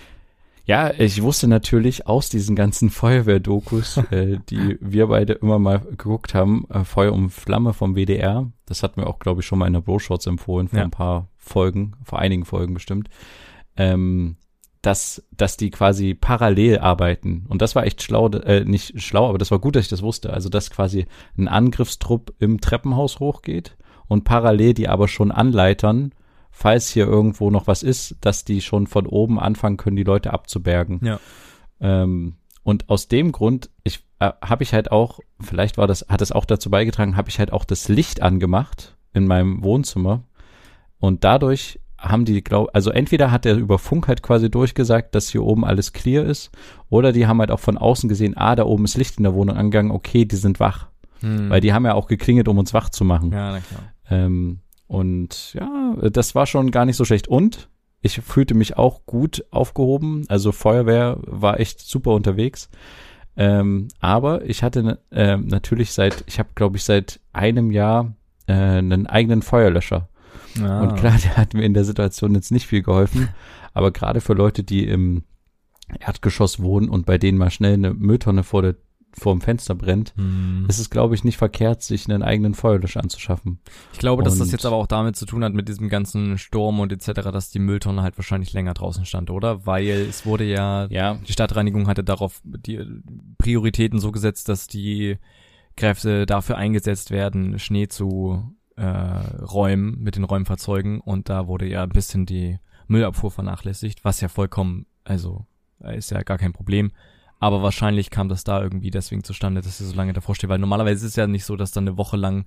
Ja, ich wusste natürlich aus diesen ganzen Feuerwehrdokus, äh, die wir beide immer mal geguckt haben, äh, Feuer um Flamme vom WDR. Das hatten wir auch, glaube ich, schon mal in der Bro-Shots empfohlen, vor ja. ein paar Folgen, vor einigen Folgen bestimmt. Ähm, dass, dass die quasi parallel arbeiten. Und das war echt schlau, äh, nicht schlau, aber das war gut, dass ich das wusste. Also, dass quasi ein Angriffstrupp im Treppenhaus hochgeht und parallel die aber schon anleitern, falls hier irgendwo noch was ist, dass die schon von oben anfangen können, die Leute abzubergen. Ja. Ähm, und aus dem Grund, ich äh, habe ich halt auch, vielleicht war das, hat es auch dazu beigetragen, habe ich halt auch das Licht angemacht in meinem Wohnzimmer. Und dadurch haben die, glaub, also entweder hat er über Funk halt quasi durchgesagt, dass hier oben alles clear ist, oder die haben halt auch von außen gesehen, ah, da oben ist Licht in der Wohnung angegangen, okay, die sind wach. Hm. Weil die haben ja auch geklingelt, um uns wach zu machen. Ja, na klar. Ähm, und ja, das war schon gar nicht so schlecht. Und ich fühlte mich auch gut aufgehoben. Also Feuerwehr war echt super unterwegs. Ähm, aber ich hatte äh, natürlich seit, ich habe glaube ich seit einem Jahr äh, einen eigenen Feuerlöscher. Ah. Und klar, der hat mir in der Situation jetzt nicht viel geholfen, aber gerade für Leute, die im Erdgeschoss wohnen und bei denen mal schnell eine Mülltonne vor der vor dem Fenster brennt, hm. ist es, glaube ich, nicht verkehrt, sich einen eigenen Feuerlöscher anzuschaffen. Ich glaube, und dass das jetzt aber auch damit zu tun hat, mit diesem ganzen Sturm und etc., dass die Mülltonne halt wahrscheinlich länger draußen stand, oder? Weil es wurde ja, ja. die Stadtreinigung hatte darauf die Prioritäten so gesetzt, dass die Kräfte dafür eingesetzt werden, Schnee zu äh, Räumen, mit den Räumfahrzeugen und da wurde ja ein bisschen die Müllabfuhr vernachlässigt, was ja vollkommen, also ist ja gar kein Problem. Aber wahrscheinlich kam das da irgendwie deswegen zustande, dass sie so lange davor steht, weil normalerweise ist es ja nicht so, dass dann eine Woche lang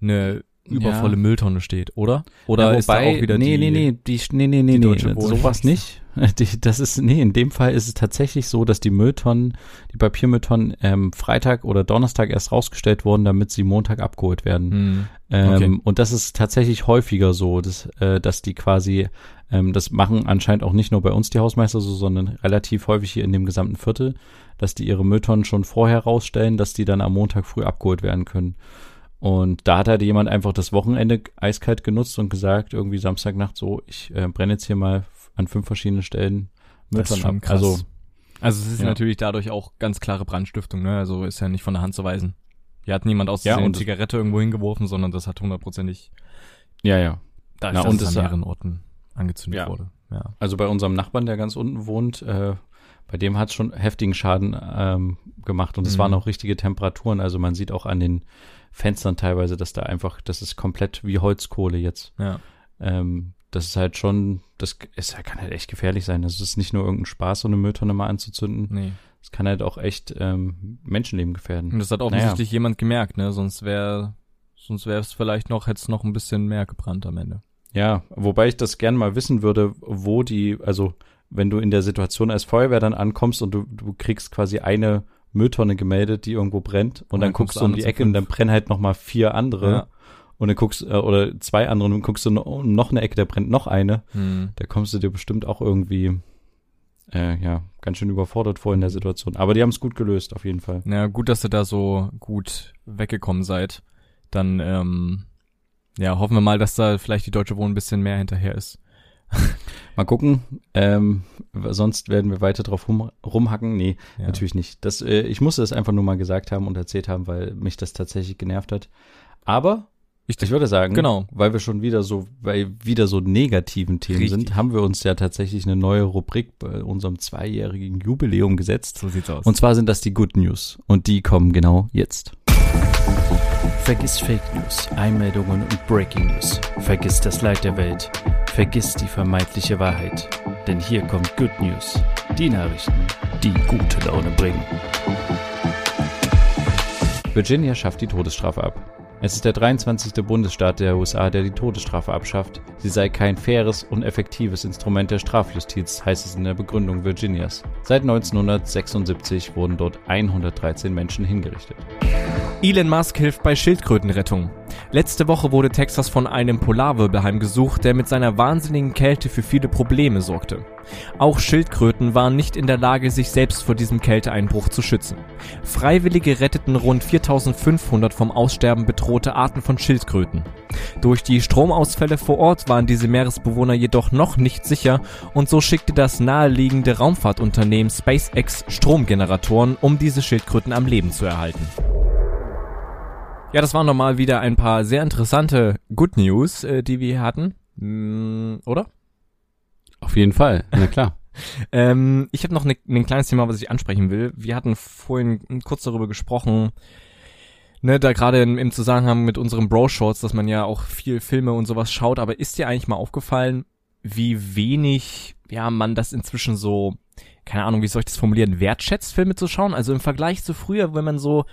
eine übervolle ja. Mülltonne steht, oder? Oder ja, wobei, ist da auch wieder nee, die Nee, nee, die, nee, nee, nee, nee, sowas nicht. Die, das ist, nee, in dem Fall ist es tatsächlich so, dass die Mülltonnen, die Papiermülltonnen ähm, Freitag oder Donnerstag erst rausgestellt wurden, damit sie Montag abgeholt werden. Hm. Ähm, okay. Und das ist tatsächlich häufiger so, dass, äh, dass die quasi, ähm, das machen anscheinend auch nicht nur bei uns die Hausmeister so, sondern relativ häufig hier in dem gesamten Viertel, dass die ihre Mülltonnen schon vorher rausstellen, dass die dann am Montag früh abgeholt werden können. Und da hat halt jemand einfach das Wochenende eiskalt genutzt und gesagt, irgendwie Samstagnacht so, ich äh, brenne jetzt hier mal an fünf verschiedenen Stellen Mülltonnen ab. Krass. Also, also es ist ja. natürlich dadurch auch ganz klare Brandstiftung, ne? Also ist ja nicht von der Hand zu weisen. Hier hat niemand aus ja, eine Zigarette irgendwo hingeworfen, bei das hat hundertprozentig. Ja, ja. Da Na, und es an mehreren Orten angezündet ja. wurde. Ja. Also bei unserem Nachbarn, der ganz unten wohnt, äh, bei dem hat es schon heftigen Schaden ähm, gemacht und es mhm. waren auch richtige Temperaturen. Also man sieht auch an den Fenstern teilweise, dass da einfach, das ist komplett wie Holzkohle jetzt. Ja. Ähm, das ist halt schon, das ist, kann halt echt gefährlich sein. Das ist nicht nur irgendein Spaß, so eine Mülltonne mal anzuzünden. Nee. Das kann halt auch echt ähm, Menschenleben gefährden. Und das hat offensichtlich naja. jemand gemerkt, ne? Sonst wäre, sonst wäre es vielleicht noch, hätte es noch ein bisschen mehr gebrannt am Ende. Ja, wobei ich das gern mal wissen würde, wo die, also wenn du in der Situation als Feuerwehr dann ankommst und du, du kriegst quasi eine Mülltonne gemeldet, die irgendwo brennt und, und dann, guckst du um die Ecke und dann brennen halt noch mal vier andere ja. und dann guckst äh, oder zwei andere und dann guckst du noch, noch eine Ecke, da brennt noch eine. Hm. Da kommst du dir bestimmt auch irgendwie äh, ja ganz schön überfordert vor in der Situation. Aber die haben es gut gelöst auf jeden Fall. Ja, gut, dass ihr da so gut weggekommen seid. Dann ähm, ja hoffen wir mal, dass da vielleicht die Deutsche Wohnen ein bisschen mehr hinterher ist. Mal gucken. Ähm, sonst werden wir weiter drauf rum, rumhacken. Nee, ja. natürlich nicht. Das, äh, ich musste das einfach nur mal gesagt haben und erzählt haben, weil mich das tatsächlich genervt hat. Aber ich, ich würde sagen, genau. weil wir schon wieder so, bei wieder so negativen Themen Richtig. sind, haben wir uns ja tatsächlich eine neue Rubrik bei unserem zweijährigen Jubiläum gesetzt. So sieht's aus. Und zwar sind das die Good News. Und die kommen genau jetzt. Vergiss Fake News, Einmeldungen und Breaking News. Vergiss das Leid der Welt. Vergiss die vermeintliche Wahrheit. Denn hier kommt Good News. Die Nachrichten, die gute Laune bringen. Virginia schafft die Todesstrafe ab. Es ist der 23. Bundesstaat der USA, der die Todesstrafe abschafft. Sie sei kein faires und effektives Instrument der Strafjustiz, heißt es in der Begründung Virginias. Seit 1976 wurden dort 113 Menschen hingerichtet. Elon Musk hilft bei Schildkrötenrettung. Letzte Woche wurde Texas von einem Polarwirbel heimgesucht, der mit seiner wahnsinnigen Kälte für viele Probleme sorgte. Auch Schildkröten waren nicht in der Lage, sich selbst vor diesem Kälteeinbruch zu schützen. Freiwillige retteten rund 4500 vom Aussterben bedrohte Arten von Schildkröten. Durch die Stromausfälle vor Ort waren diese Meeresbewohner jedoch noch nicht sicher und so schickte das naheliegende Raumfahrtunternehmen SpaceX Stromgeneratoren, um diese Schildkröten am Leben zu erhalten. Ja, das waren nochmal wieder ein paar sehr interessante Good News, äh, die wir hier hatten. Mm, oder? Auf jeden Fall, na klar. ähm, ich habe noch ne, ein kleines Thema, was ich ansprechen will. Wir hatten vorhin kurz darüber gesprochen, ne, da gerade im Zusammenhang mit unserem Bro-Shorts, dass man ja auch viel Filme und sowas schaut, aber ist dir eigentlich mal aufgefallen, wie wenig, ja, man das inzwischen so, keine Ahnung, wie soll ich das formulieren, wertschätzt, Filme zu schauen? Also im Vergleich zu früher, wenn man so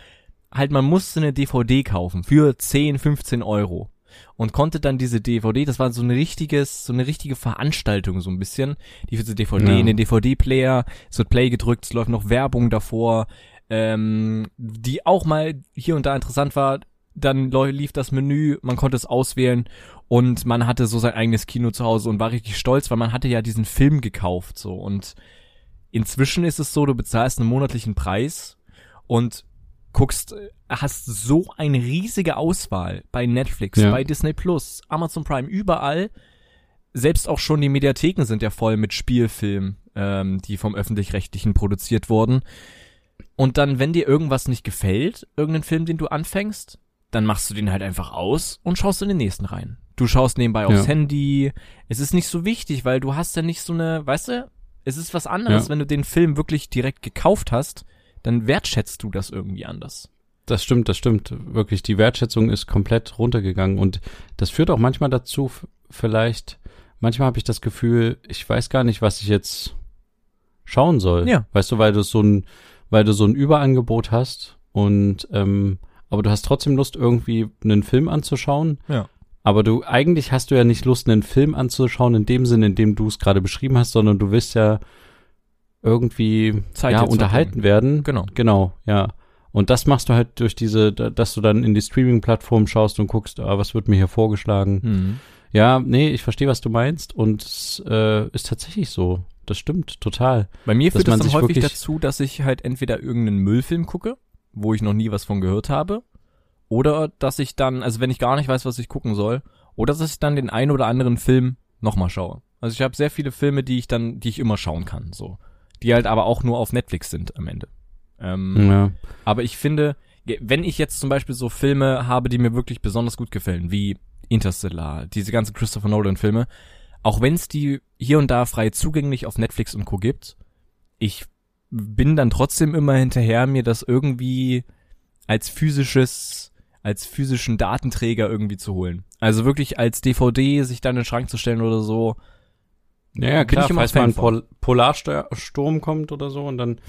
halt, man musste eine DVD kaufen für 10, 15 Euro und konnte dann diese DVD, das war so ein richtiges, so eine richtige Veranstaltung so ein bisschen, die für diese DVD ja. in den DVD-Player, es wird Play gedrückt, es läuft noch Werbung davor, ähm, die auch mal hier und da interessant war, dann lief das Menü, man konnte es auswählen und man hatte so sein eigenes Kino zu Hause und war richtig stolz, weil man hatte ja diesen Film gekauft so. Und inzwischen ist es so, du bezahlst einen monatlichen Preis und guckst, hast so eine riesige Auswahl bei Netflix, ja. bei Disney Plus, Amazon Prime, überall. Selbst auch schon die Mediatheken sind ja voll mit Spielfilmen, ähm, die vom öffentlich-rechtlichen produziert wurden. Und dann, wenn dir irgendwas nicht gefällt, irgendein Film, den du anfängst, dann machst du den halt einfach aus und schaust in den nächsten rein. Du schaust nebenbei aufs ja. Handy. Es ist nicht so wichtig, weil du hast ja nicht so eine, weißt du, es ist was anderes, ja. wenn du den Film wirklich direkt gekauft hast dann wertschätzt du das irgendwie anders. Das stimmt, das stimmt. Wirklich, die Wertschätzung ist komplett runtergegangen und das führt auch manchmal dazu, vielleicht, manchmal habe ich das Gefühl, ich weiß gar nicht, was ich jetzt schauen soll. Ja. Weißt du, weil du so ein, weil du so ein Überangebot hast und ähm, aber du hast trotzdem Lust, irgendwie einen Film anzuschauen. Ja. Aber du, eigentlich hast du ja nicht Lust, einen Film anzuschauen in dem Sinne, in dem du es gerade beschrieben hast, sondern du willst ja irgendwie Zeit ja, unterhalten werden. Genau. Genau, ja. Und das machst du halt durch diese, dass du dann in die Streaming-Plattform schaust und guckst, ah, was wird mir hier vorgeschlagen. Mhm. Ja, nee, ich verstehe, was du meinst und es äh, ist tatsächlich so. Das stimmt, total. Bei mir führt es dann häufig dazu, dass ich halt entweder irgendeinen Müllfilm gucke, wo ich noch nie was von gehört habe, oder dass ich dann, also wenn ich gar nicht weiß, was ich gucken soll, oder dass ich dann den einen oder anderen Film nochmal schaue. Also ich habe sehr viele Filme, die ich dann, die ich immer schauen kann, so die halt aber auch nur auf Netflix sind am Ende. Ähm, ja. Aber ich finde, wenn ich jetzt zum Beispiel so Filme habe, die mir wirklich besonders gut gefallen, wie Interstellar, diese ganzen Christopher Nolan Filme, auch wenn es die hier und da frei zugänglich auf Netflix und Co gibt, ich bin dann trotzdem immer hinterher, mir das irgendwie als physisches, als physischen Datenträger irgendwie zu holen. Also wirklich als DVD sich dann in den Schrank zu stellen oder so, ja, ja klar, falls mal ein Pol Polarsturm kommt oder so und dann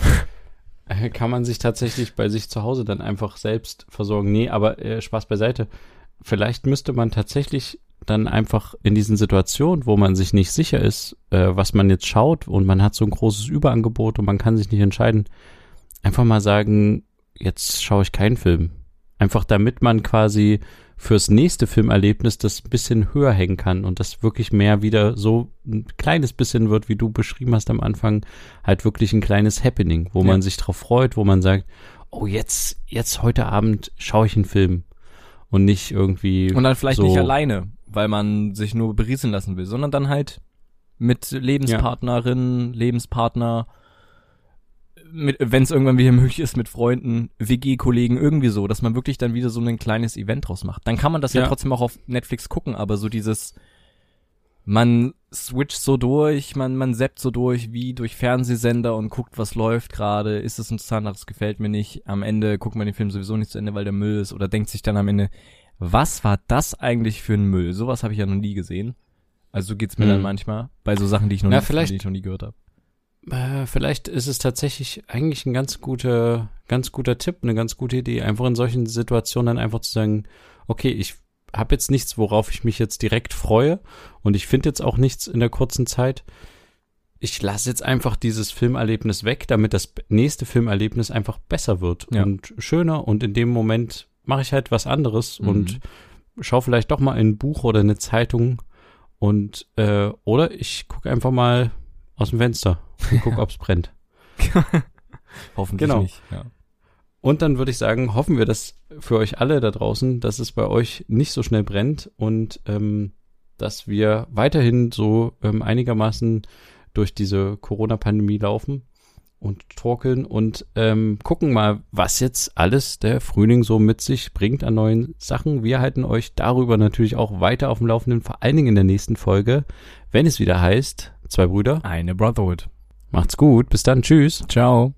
kann man sich tatsächlich bei sich zu Hause dann einfach selbst versorgen. Nee, aber äh, Spaß beiseite. Vielleicht müsste man tatsächlich dann einfach in diesen Situationen, wo man sich nicht sicher ist, äh, was man jetzt schaut und man hat so ein großes Überangebot und man kann sich nicht entscheiden, einfach mal sagen, jetzt schaue ich keinen Film. Einfach damit man quasi fürs nächste Filmerlebnis das ein bisschen höher hängen kann und das wirklich mehr wieder so ein kleines bisschen wird, wie du beschrieben hast am Anfang, halt wirklich ein kleines Happening, wo ja. man sich drauf freut, wo man sagt, oh jetzt, jetzt heute Abend schaue ich einen Film und nicht irgendwie und dann vielleicht so nicht alleine, weil man sich nur berieseln lassen will, sondern dann halt mit Lebenspartnerin, ja. Lebenspartner, wenn es irgendwann wieder möglich ist, mit Freunden, WG-Kollegen, irgendwie so, dass man wirklich dann wieder so ein kleines Event draus macht. Dann kann man das ja, ja trotzdem auch auf Netflix gucken, aber so dieses, man switcht so durch, man, man zappt so durch wie durch Fernsehsender und guckt, was läuft gerade, ist es interessant, das gefällt mir nicht. Am Ende guckt man den Film sowieso nicht zu Ende, weil der Müll ist oder denkt sich dann am Ende, was war das eigentlich für ein Müll? Sowas habe ich ja noch nie gesehen. Also so geht's mir hm. dann manchmal bei so Sachen, die ich noch, ja, nie, vielleicht, die ich noch nie gehört habe. Äh, vielleicht ist es tatsächlich eigentlich ein ganz guter, ganz guter Tipp, eine ganz gute Idee, einfach in solchen Situationen dann einfach zu sagen, okay, ich habe jetzt nichts, worauf ich mich jetzt direkt freue und ich finde jetzt auch nichts in der kurzen Zeit. Ich lasse jetzt einfach dieses Filmerlebnis weg, damit das nächste Filmerlebnis einfach besser wird ja. und schöner und in dem Moment mache ich halt was anderes mhm. und schaue vielleicht doch mal ein Buch oder eine Zeitung und äh, oder ich gucke einfach mal aus dem Fenster und guck, ob's brennt. Hoffentlich genau. nicht. Ja. Und dann würde ich sagen, hoffen wir das für euch alle da draußen, dass es bei euch nicht so schnell brennt und ähm, dass wir weiterhin so ähm, einigermaßen durch diese Corona-Pandemie laufen und torkeln und ähm, gucken mal, was jetzt alles der Frühling so mit sich bringt an neuen Sachen. Wir halten euch darüber natürlich auch weiter auf dem Laufenden, vor allen Dingen in der nächsten Folge, wenn es wieder heißt, zwei Brüder, eine Brotherhood. Macht's gut, bis dann, tschüss. Ciao.